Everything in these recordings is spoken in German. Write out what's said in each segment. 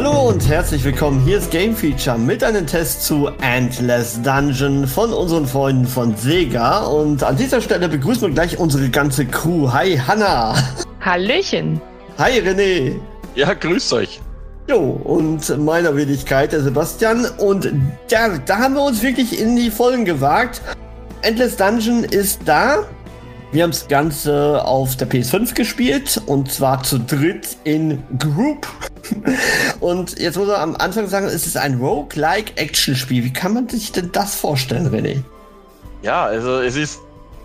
Hallo und herzlich willkommen. Hier ist Game Feature mit einem Test zu Endless Dungeon von unseren Freunden von Sega. Und an dieser Stelle begrüßen wir gleich unsere ganze Crew. Hi Hanna. Hallöchen. Hi René. Ja, grüß euch. Jo, und meiner Wenigkeit, der Sebastian. Und ja, da haben wir uns wirklich in die Vollen gewagt. Endless Dungeon ist da. Wir haben das Ganze auf der PS5 gespielt und zwar zu dritt in Group. Und jetzt muss man am Anfang sagen, es ist ein Roguelike-Action-Spiel. Wie kann man sich denn das vorstellen, René? Ja, also es ist.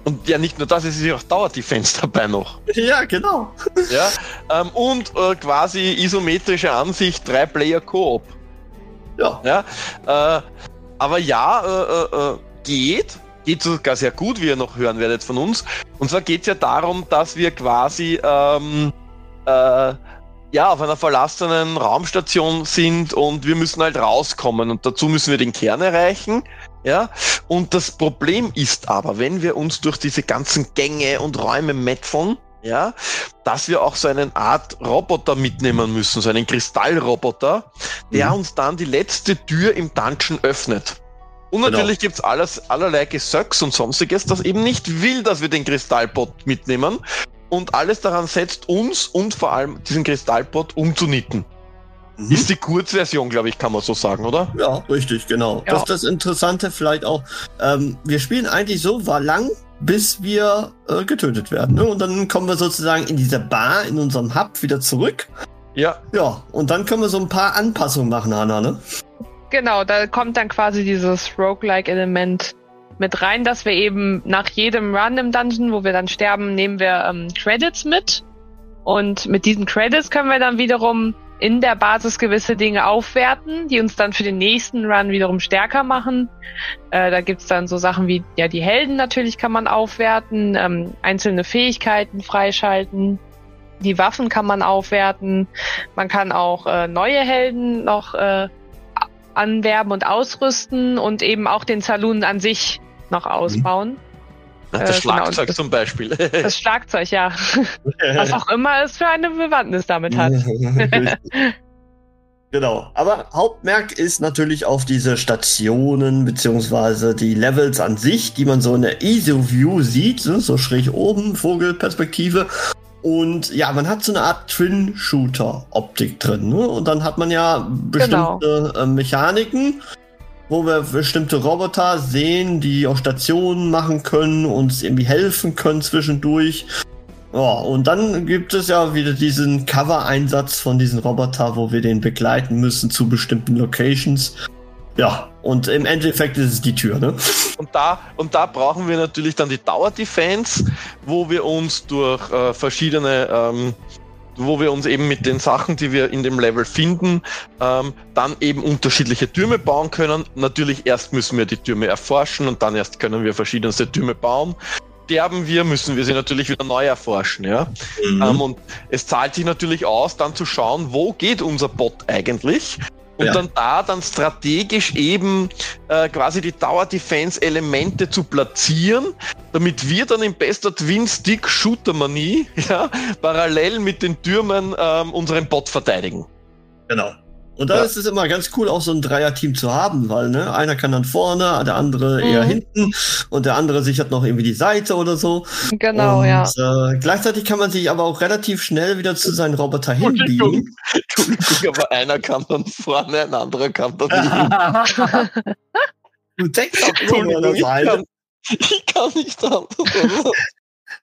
Und ja, nicht nur das, es ist ja auch Dauerdefense dabei noch. Ja, genau. Ja, ähm, und äh, quasi isometrische Ansicht, drei Player Koop. Ja. Ja, äh, aber ja, äh, äh, äh, geht. Geht sogar sehr gut, wie ihr noch hören werdet von uns. Und zwar geht es ja darum, dass wir quasi ähm, äh, ja, auf einer verlassenen Raumstation sind und wir müssen halt rauskommen und dazu müssen wir den Kern erreichen. Ja, und das Problem ist aber, wenn wir uns durch diese ganzen Gänge und Räume metzeln, ja, dass wir auch so eine Art Roboter mitnehmen müssen, so einen Kristallroboter, der Mhm. uns dann die letzte Tür im Dungeon öffnet. Und Genau. natürlich gibt's alles, allerlei Gesöcks und sonstiges, das eben nicht will, dass wir den Kristallbot mitnehmen und alles daran setzt, uns und vor allem diesen Kristallbot umzunieten. Mhm. Ist die Kurzversion, glaube ich, kann man so sagen, oder? Ja, richtig, genau. Ja. Das ist das Interessante vielleicht auch. Ähm, wir spielen eigentlich so war lang, bis wir äh, getötet werden. Ne? Und dann kommen wir sozusagen in diese Bar, in unserem Hub wieder zurück. Ja, Ja, und dann können wir so ein paar Anpassungen machen, Hanna, ne? Genau, da kommt dann quasi dieses Roguelike-Element mit rein, dass wir eben nach jedem Run im Dungeon, wo wir dann sterben, nehmen wir ähm, Credits mit. Und mit diesen Credits können wir dann wiederum in der Basis gewisse Dinge aufwerten, die uns dann für den nächsten Run wiederum stärker machen. Äh, da gibt's dann so Sachen wie, ja, die Helden natürlich kann man aufwerten, ähm, einzelne Fähigkeiten freischalten, die Waffen kann man aufwerten, man kann auch äh, neue Helden noch äh, anwerben und ausrüsten und eben auch den Saloon an sich noch ausbauen. das Äh, genau, Schlagzeug das- zum Beispiel. Das Schlagzeug, ja. Was auch immer es für eine Bewandtnis damit hat. genau. Aber Hauptmerk ist natürlich auf diese Stationen beziehungsweise die Levels an sich, die man so in der ISO-View sieht, ne? so schräg oben, Vogelperspektive. Und ja, man hat so eine Art Twin-Shooter-Optik drin. Ne? Und dann hat man ja bestimmte äh, Mechaniken, wo wir bestimmte Roboter sehen, die auch Stationen machen können, uns irgendwie helfen können zwischendurch. Ja, und dann gibt es ja wieder diesen Cover-Einsatz von diesen Roboter, wo wir den begleiten müssen zu bestimmten Locations. Ja, und im Endeffekt ist es die Tür, ne? Und da, und da brauchen wir natürlich dann die Tower-Defense, wo wir uns durch äh, verschiedene, ähm, wo wir uns eben mit den Sachen, die wir in dem Level finden, ähm, dann eben unterschiedliche Türme bauen können. Natürlich erst müssen wir die Türme erforschen und dann erst können wir verschiedenste Türme bauen. Sterben wir, müssen wir sie natürlich wieder neu erforschen, ja. Ähm, und es zahlt sich natürlich aus, dann zu schauen, wo geht unser Bot eigentlich? Und Ja. dann da dann strategisch eben äh, quasi die Tower Defense Elemente zu platzieren, damit wir dann in bester Twin Stick Shooter Manie ja, parallel mit den Türmen ähm, unseren Bot verteidigen. Genau. Und da Ja. ist es immer ganz cool, auch so ein Dreier-Team zu haben, weil ne, einer kann dann vorne, der andere eher Mhm. hinten und der andere sichert noch irgendwie die Seite oder so. Genau, und, ja. Äh, gleichzeitig kann man sich aber auch relativ schnell wieder zu seinen Roboter hinbiegen. Entschuldigung, aber einer kann dann vorne, ein anderer kann dann hinten. du deckst auch immer nur an der Seite. kann, ich kann nicht anders.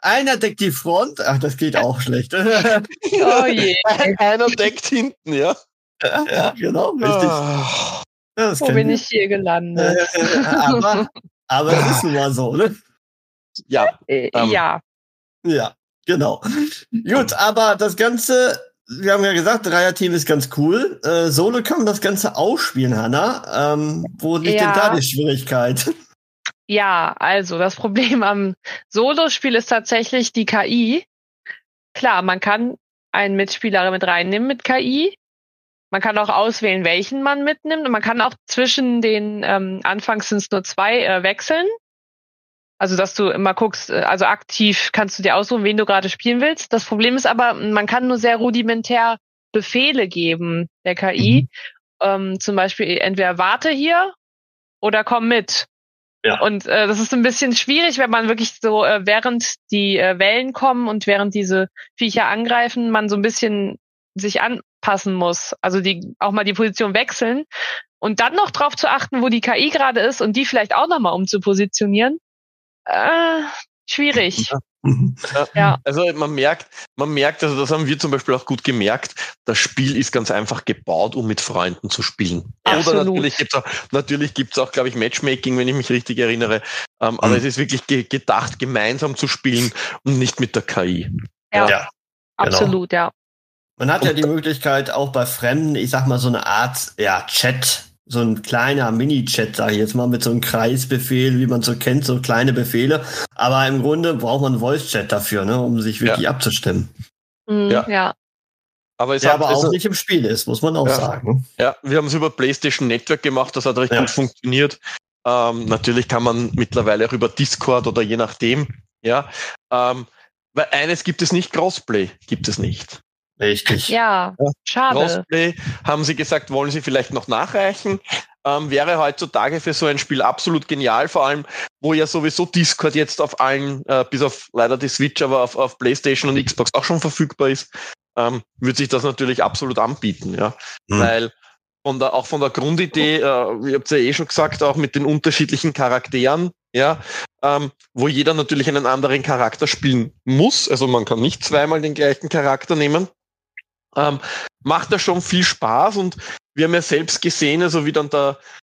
Einer deckt die Front. Ach, das geht auch schlecht. Oh je. Einer deckt hinten, ja. Ja, genau, richtig. Ah. Ja, Wo bin ich hier gelandet? Aber, aber es ist nun mal so, ne? Ja, Äh, ähm, ja. Ja, genau. Gut, aber das Ganze wir haben ja gesagt, Dreier-Team ist ganz cool. Äh, Solo kann man das Ganze ausspielen, Hanna. Ähm, wo liegt Ja. denn da die Schwierigkeit? Ja, also das Problem am Solo-Spiel ist tatsächlich die KI. Klar, man kann einen Mitspieler mit reinnehmen mit KI. Man kann auch auswählen, welchen man mitnimmt. Und man kann auch zwischen den, ähm, anfangs sind es nur zwei, äh, wechseln. Also, dass du immer guckst, äh, also aktiv kannst du dir aussuchen, wen du gerade spielen willst. Das Problem ist aber, man kann nur sehr rudimentär Befehle geben der KI. Ähm, zum Beispiel entweder warte hier oder komm mit. Ja. Und äh, das ist ein bisschen schwierig, wenn man wirklich so, äh, während die äh, Wellen kommen und während diese Viecher angreifen, man so ein bisschen sich anpassen muss. Also die auch mal die Position wechseln und dann noch drauf zu achten, wo die KI gerade ist und die vielleicht auch nochmal umzupositionieren. Äh, schwierig. Ja. Also man merkt, man merkt, also das haben wir zum Beispiel auch gut gemerkt, das Spiel ist ganz einfach gebaut, um mit Freunden zu spielen. Oder Absolut. natürlich gibt's auch, natürlich gibt's auch, glaube ich, Matchmaking, wenn ich mich richtig erinnere. Ähm, Aber Mhm. es ist wirklich ge gedacht, gemeinsam zu spielen und nicht mit der KI. Ja, Ja, genau. absolut, ja. Man hat ja die Möglichkeit, auch bei Fremden, ich sag mal, so eine Art ja, Chat, so ein kleiner Mini-Chat, sage ich jetzt mal, mit so einem Kreisbefehl, wie man so kennt, so kleine Befehle. Aber im Grunde braucht man einen Voice-Chat dafür, ne, um sich wirklich abzustimmen. Mhm, Ja. ja. Aber es Der hat, aber also, auch nicht im Spiel ist, muss man auch Ja. sagen. ja, wir haben es über PlayStation Network gemacht, das hat recht Ja. gut funktioniert. Ähm, natürlich kann man mittlerweile auch über Discord oder je nachdem, ja. Ähm, weil eines gibt es nicht, Crossplay gibt es nicht. Richtig. Ja, Ja. schade. Crossplay haben sie gesagt, wollen sie vielleicht noch nachreichen. Ähm, wäre heutzutage für so ein Spiel absolut genial, vor allem, wo ja sowieso Discord jetzt auf allen, äh, bis auf leider die Switch, aber auf, auf PlayStation und Xbox auch schon verfügbar ist, ähm, wird sich das natürlich absolut anbieten, ja. Mhm. Weil von der, auch von der Grundidee, äh, ihr habt ja eh schon gesagt, auch mit den unterschiedlichen Charakteren, ja, ähm, wo jeder natürlich einen anderen Charakter spielen muss. Also man kann nicht zweimal den gleichen Charakter nehmen. Ähm, macht das schon viel Spaß und wir haben ja selbst gesehen, also wie dann da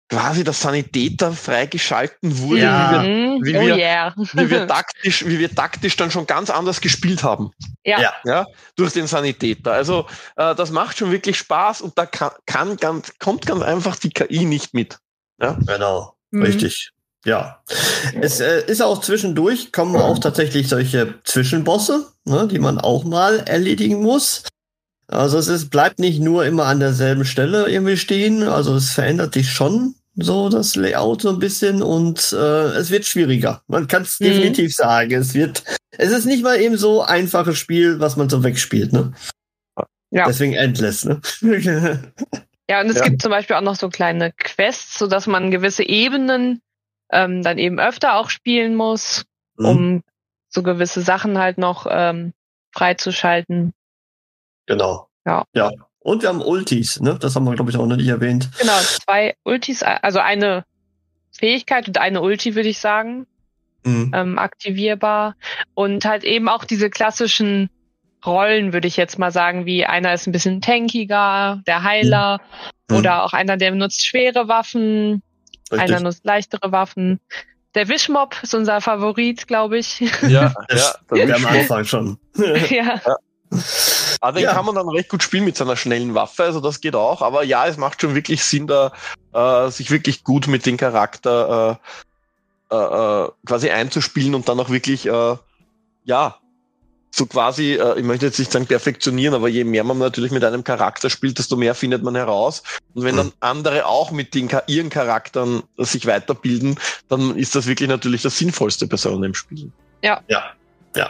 quasi der Sanitäter freigeschalten wurde, Ja. wie, wir, Mhm. wie oh wir- yeah. wie, wir taktisch, wie wir taktisch dann schon ganz anders gespielt haben. Ja. Ja. ja durch den Sanitäter. Also äh, das macht schon wirklich Spaß und da kann, kann ganz, kommt ganz einfach die KI nicht mit. Genau. Mhm. Richtig. Ja. Es äh, ist auch zwischendurch, kommen auch tatsächlich solche Zwischenbosse, ne, die man auch mal erledigen muss. Also es ist, bleibt nicht nur immer an derselben Stelle irgendwie stehen, also es verändert sich schon so das Layout so ein bisschen und äh, es wird schwieriger. Man kann es Mhm. definitiv sagen. Es wird, es ist nicht mal eben so einfaches Spiel, was man so wegspielt, ne? Ja. Deswegen endless, ne? Ja, und es Ja. gibt zum Beispiel auch noch so kleine Quests, so dass man gewisse Ebenen ähm, dann eben öfter auch spielen muss, Mhm. um so gewisse Sachen halt noch ähm, freizuschalten. Genau. Ja. Ja. Und wir haben Ultis, ne? Das haben wir, glaube ich, auch noch nicht erwähnt. Genau, zwei Ultis, also eine Fähigkeit und eine Ulti, würde ich sagen, Mhm. ähm, aktivierbar. Und halt eben auch diese klassischen Rollen, würde ich jetzt mal sagen, wie einer ist ein bisschen tankiger, der Heiler, Mhm. oder auch einer, der benutzt schwere Waffen, Richtig. einer nutzt leichtere Waffen. Der Wischmob ist unser Favorit, glaube ich. Ja, Das ja. ja, am Anfang schon. ja. Aber den Ja. kann man dann recht gut spielen mit seiner schnellen Waffe, also das geht auch. Aber ja, es macht schon wirklich Sinn, da äh, sich wirklich gut mit dem Charakter äh, äh, äh, quasi einzuspielen und dann auch wirklich, äh, ja, so quasi, äh, ich möchte jetzt nicht sagen perfektionieren, aber je mehr man natürlich mit einem Charakter spielt, desto mehr findet man heraus. Und wenn dann andere auch mit den, ihren Charakteren sich weiterbilden, dann ist das wirklich natürlich das Sinnvollste bei so einem Spiel. Ja,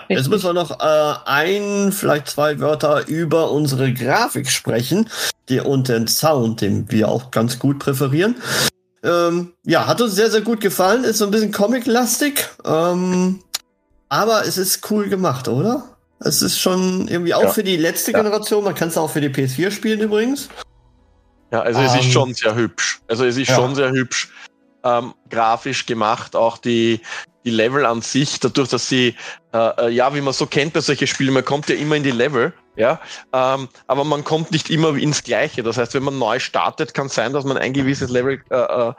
jetzt müssen wir noch äh, ein, vielleicht zwei Wörter über unsere Grafik sprechen die, und den Sound, den wir auch ganz gut präferieren. Ähm, ja, hat uns sehr, sehr gut gefallen. Ist so ein bisschen comic-lastig, ähm, aber es ist cool gemacht, oder? Es ist schon irgendwie auch Ja. für die letzte Ja. Generation. Man kann es auch für die PS4 spielen übrigens. Ja, also es Ähm, ist schon sehr hübsch. Also es ist ja. schon sehr hübsch ähm, grafisch gemacht, auch die, die Level an sich, dadurch, dass sie, äh, äh, ja, wie man so kennt bei solchen Spielen, man kommt ja immer in die Level, ja, ähm, aber man kommt nicht immer ins Gleiche. Das heißt, wenn man neu startet, kann es sein, dass man ein gewisses Level äh, äh,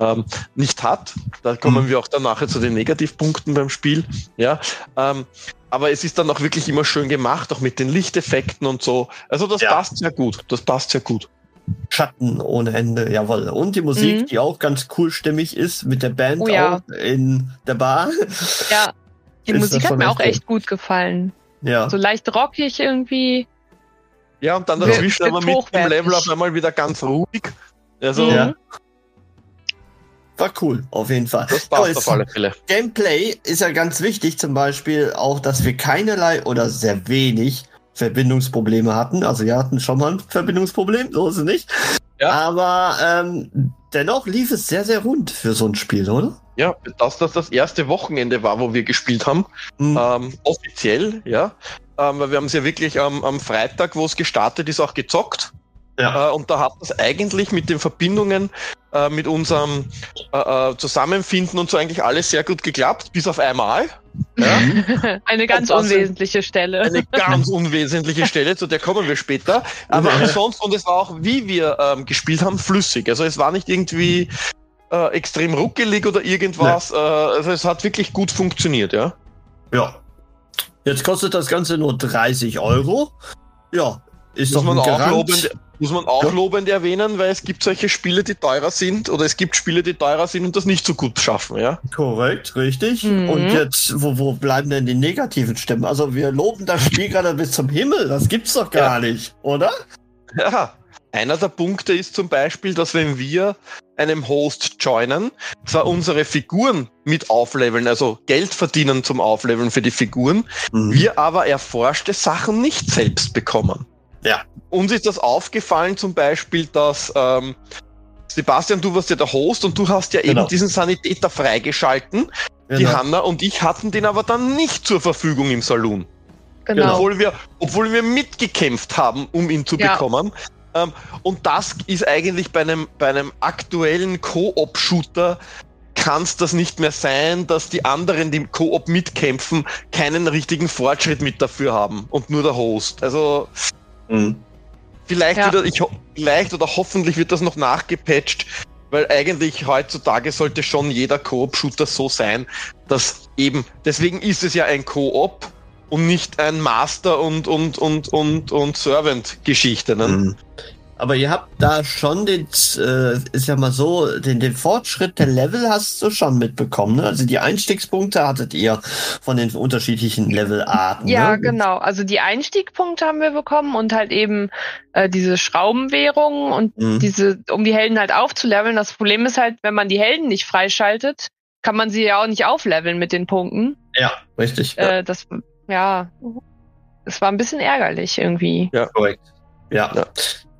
ähm, nicht hat. Da kommen Mhm. wir auch dann nachher zu den Negativpunkten beim Spiel. Ja, ähm, aber es ist dann auch wirklich immer schön gemacht, auch mit den Lichteffekten und so. Also das Ja. passt sehr gut. Das passt sehr gut. Schatten ohne Ende, jawohl. Und die Musik, Mhm. die auch ganz cool stimmig ist, mit der Band Oh ja. auch in der Bar. Ja, die Ist Musik hat mir echt auch echt gut gefallen. Ja. So leicht rockig irgendwie. Ja, und dann dazwischen wird aber mit dem. Level auf einmal wieder ganz ruhig. Also, Mhm. Ja. War cool, auf jeden Fall. das passt auf alle Fälle. Gameplay ist ja ganz wichtig, zum Beispiel auch, dass wir keinerlei oder sehr wenig Verbindungsprobleme hatten. Also wir hatten schon mal ein Verbindungsproblem, so ist es nicht. Ja. Aber ähm, dennoch lief es sehr, sehr rund für so ein Spiel, oder? Ja, dass das das erste Wochenende war, wo wir gespielt haben, Mhm. ähm, offiziell, ja. Ähm, weil wir haben es ja wirklich am, am Freitag, wo es gestartet ist, auch gezockt. Ja. Äh, und da hat das eigentlich mit den Verbindungen, äh, mit unserem äh, äh, Zusammenfinden und so eigentlich alles sehr gut geklappt, bis auf einmal. Ja. Eine ganz unwesentliche Stelle. Eine ganz unwesentliche Stelle, zu der kommen wir später. Aber ansonsten, und es war auch, wie wir ähm, gespielt haben, flüssig. Also es war nicht irgendwie äh, extrem ruckelig oder irgendwas. Äh, also es hat wirklich gut funktioniert, ja. Ja. Jetzt kostet das Ganze nur 30 Euro. Ja, ist Muss doch man, ein auch Garant. lobend, muss man auch Ja. lobend erwähnen, weil es gibt solche Spiele, die teurer sind, oder es gibt Spiele, die teurer sind und das nicht so gut schaffen, ja. Korrekt, richtig. Mhm. Und jetzt, wo, wo bleiben denn die negativen Stimmen? Also wir loben das Spiel gerade bis zum Himmel. Das gibt's doch gar nicht, oder? Ja. Einer der Punkte ist zum Beispiel, dass wenn wir einem Host joinen, zwar unsere Figuren mit aufleveln, also Geld verdienen zum Aufleveln für die Figuren, Mhm. wir aber erforschte Sachen nicht selbst bekommen. Ja. Uns ist das aufgefallen zum Beispiel, dass ähm, Sebastian, du warst ja der Host und du hast ja Genau. eben diesen Sanitäter freigeschalten. Die Genau. Hanna und ich hatten den aber dann nicht zur Verfügung im Saloon. genau. Obwohl, wir, obwohl wir mitgekämpft haben, um ihn zu Ja. bekommen. Ähm, und das ist eigentlich bei einem, bei einem aktuellen Koop-Shooter kann es das nicht mehr sein, dass die anderen, die im Koop mitkämpfen, keinen richtigen Fortschritt mit dafür haben und nur der Host. Also Mhm. vielleicht Ja. wieder, ich vielleicht oder hoffentlich wird das noch nachgepatcht, weil eigentlich heutzutage sollte schon jeder Koop-Shooter so sein, dass eben, deswegen ist es ja ein Koop und nicht ein Master und und und und und Servant-Geschichte. Ne? Mhm. Aber ihr habt da schon den, äh, ist ja mal so, den, den Fortschritt der Level hast du schon mitbekommen, ne? Also die Einstiegspunkte hattet ihr von den unterschiedlichen Levelarten. Ja, ne? genau. Also die Einstiegpunkte haben wir bekommen und halt eben äh, diese Schraubenwährungen und Mhm. diese, um die Helden halt aufzuleveln. Das Problem ist halt, wenn man die Helden nicht freischaltet, kann man sie ja auch nicht aufleveln mit den Punkten. Ja, richtig. Ja, Äh, das, ja, es war ein bisschen ärgerlich irgendwie. korrekt. Ja. Ja.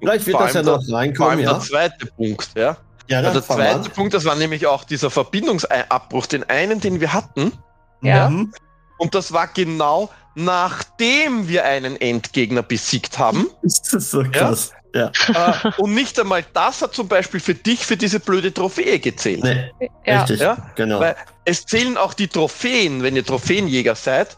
Vielleicht wird Vor das ja noch der- Vor reinkommen, allem ja. der zweite Punkt, ja. Ja, der zweite an. Punkt, das war nämlich auch dieser Verbindungsabbruch, den einen, den wir hatten. Ja. Mhm. Und das war genau nachdem wir einen Endgegner besiegt haben. Das ist so krass. Ja. äh, und nicht einmal das hat zum Beispiel für dich für diese blöde Trophäe gezählt. Nee, Ja. richtig. Ja, Genau. Weil es zählen auch die Trophäen, wenn ihr Trophäenjäger seid,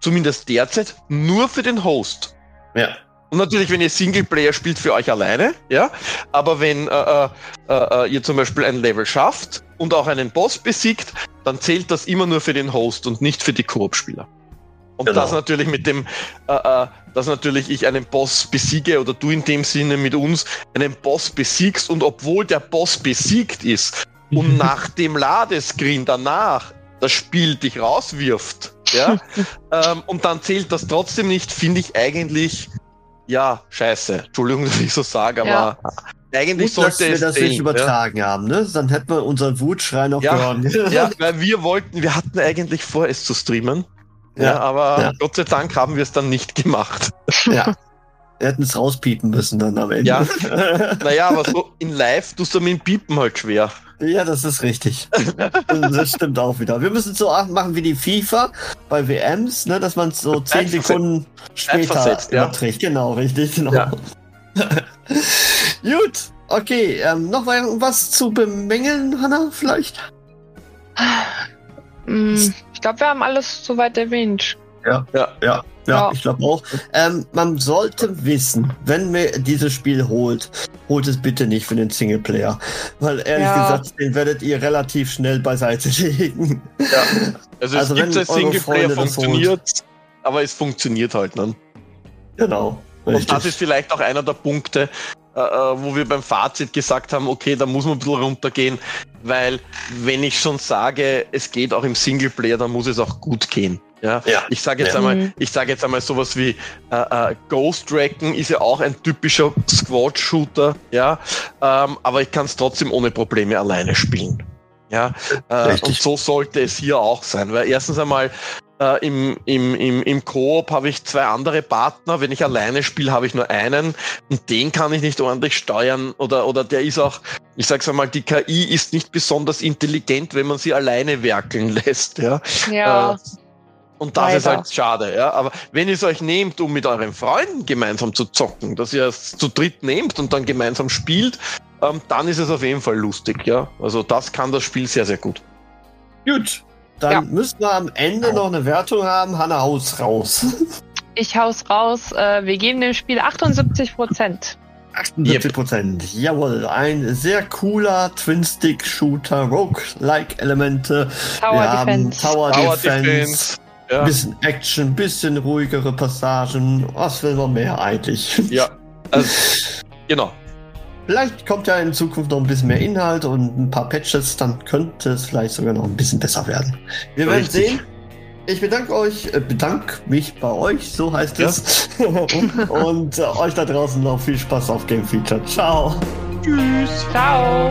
zumindest derzeit, nur für den Host. ja. Und natürlich, wenn ihr Singleplayer spielt, für euch alleine, ja. Aber wenn äh, äh, äh, ihr zum Beispiel ein Level schafft und auch einen Boss besiegt, dann zählt das immer nur für den Host und nicht für die Koop-Spieler. Und Genau. das natürlich mit dem, äh, äh, dass natürlich ich einen Boss besiege oder du in dem Sinne mit uns einen Boss besiegst und obwohl der Boss besiegt ist und nach dem Ladescreen danach das Spiel dich rauswirft, ja, ähm, und dann zählt das trotzdem nicht, finde ich eigentlich, ja, scheiße. Entschuldigung, dass ich so sage, aber Ja. eigentlich Gut, dass sollte wir es das zählen, nicht übertragen haben, ne? Dann hätten wir unseren Wutschrei noch Ja. gehört. Ja, ja, weil wir wollten, wir hatten eigentlich vor, es zu streamen, ja, Ja, aber ja. Gott sei Dank haben wir es dann nicht gemacht. ja. Wir hätten es rauspiepen müssen dann am Ende. Ja. Naja, aber so in live tust du mit dem Piepen halt schwer. Ja, das ist richtig. das stimmt auch wieder. Wir müssen es so machen wie die FIFA bei WMs, ne, dass man es so zehn. Sekunden später Zeitversetzt, ja. überträgt. Genau, richtig, genau. Ja. Gut, okay. Ähm, noch mal irgendwas zu bemängeln, Hanna, vielleicht? Mm, Ich glaube, wir haben alles soweit erwähnt. Ja, Ja. ich glaube auch. Ähm, man sollte wissen, wenn man dieses Spiel holt, holt es bitte nicht für den Singleplayer. Weil ehrlich Ja. gesagt, den werdet ihr relativ schnell beiseite legen. Also, Also es gibt wenn ein eure Singleplayer, funktioniert, aber es funktioniert halt. Ne? Genau. Und Richtig. das ist vielleicht auch einer der Punkte, äh, äh, wo wir beim Fazit gesagt haben, okay, da muss man ein bisschen runtergehen, weil wenn ich schon sage, es geht auch im Singleplayer, dann muss es auch gut gehen. Ja, Ja. ich sage jetzt Ja. einmal, Mhm. ich sage jetzt einmal sowas wie äh, äh, Ghost Recon ist ja auch ein typischer Squad-Shooter, ja, ähm, aber ich kann es trotzdem ohne Probleme alleine spielen. Ja, äh, und so sollte es hier auch sein, weil erstens einmal äh, im, im, im, im Koop habe ich zwei andere Partner. Wenn ich alleine spiele, habe ich nur einen und den kann ich nicht ordentlich steuern oder, oder der ist auch, ich sag's einmal, die KI ist nicht besonders intelligent, wenn man sie alleine werkeln lässt. Ja. Ja. Äh, und das ist Leider. halt schade, ja. Aber wenn ihr es euch nehmt, um mit euren Freunden gemeinsam zu zocken, dass ihr es zu dritt nehmt und dann gemeinsam spielt, ähm, dann ist es auf jeden Fall lustig, ja. Also das kann das Spiel sehr, sehr gut. Gut. Dann Ja. müssen wir am Ende noch eine Wertung haben. Hanna, haus raus. Ich hau's raus. Äh, wir geben dem Spiel 78 Prozent. 78 Prozent. Jawohl, ein sehr cooler Twin-Stick-Shooter, Rogue-like-Elemente. Tower wir haben Defense. Tower, Tower Defense, Defense. Ja, bisschen Action, bisschen ruhigere Passagen. Was will man mehr eigentlich? ja. Also, genau. Vielleicht kommt ja in Zukunft noch ein bisschen mehr Inhalt und ein paar Patches, dann könnte es vielleicht sogar noch ein bisschen besser werden. Wir werden Richtig. sehen. Ich bedanke euch, äh, bedanke mich bei euch, so heißt Ja. es. und äh, euch da draußen noch viel Spaß auf Game Feature. Ciao. Tschüss. Ciao.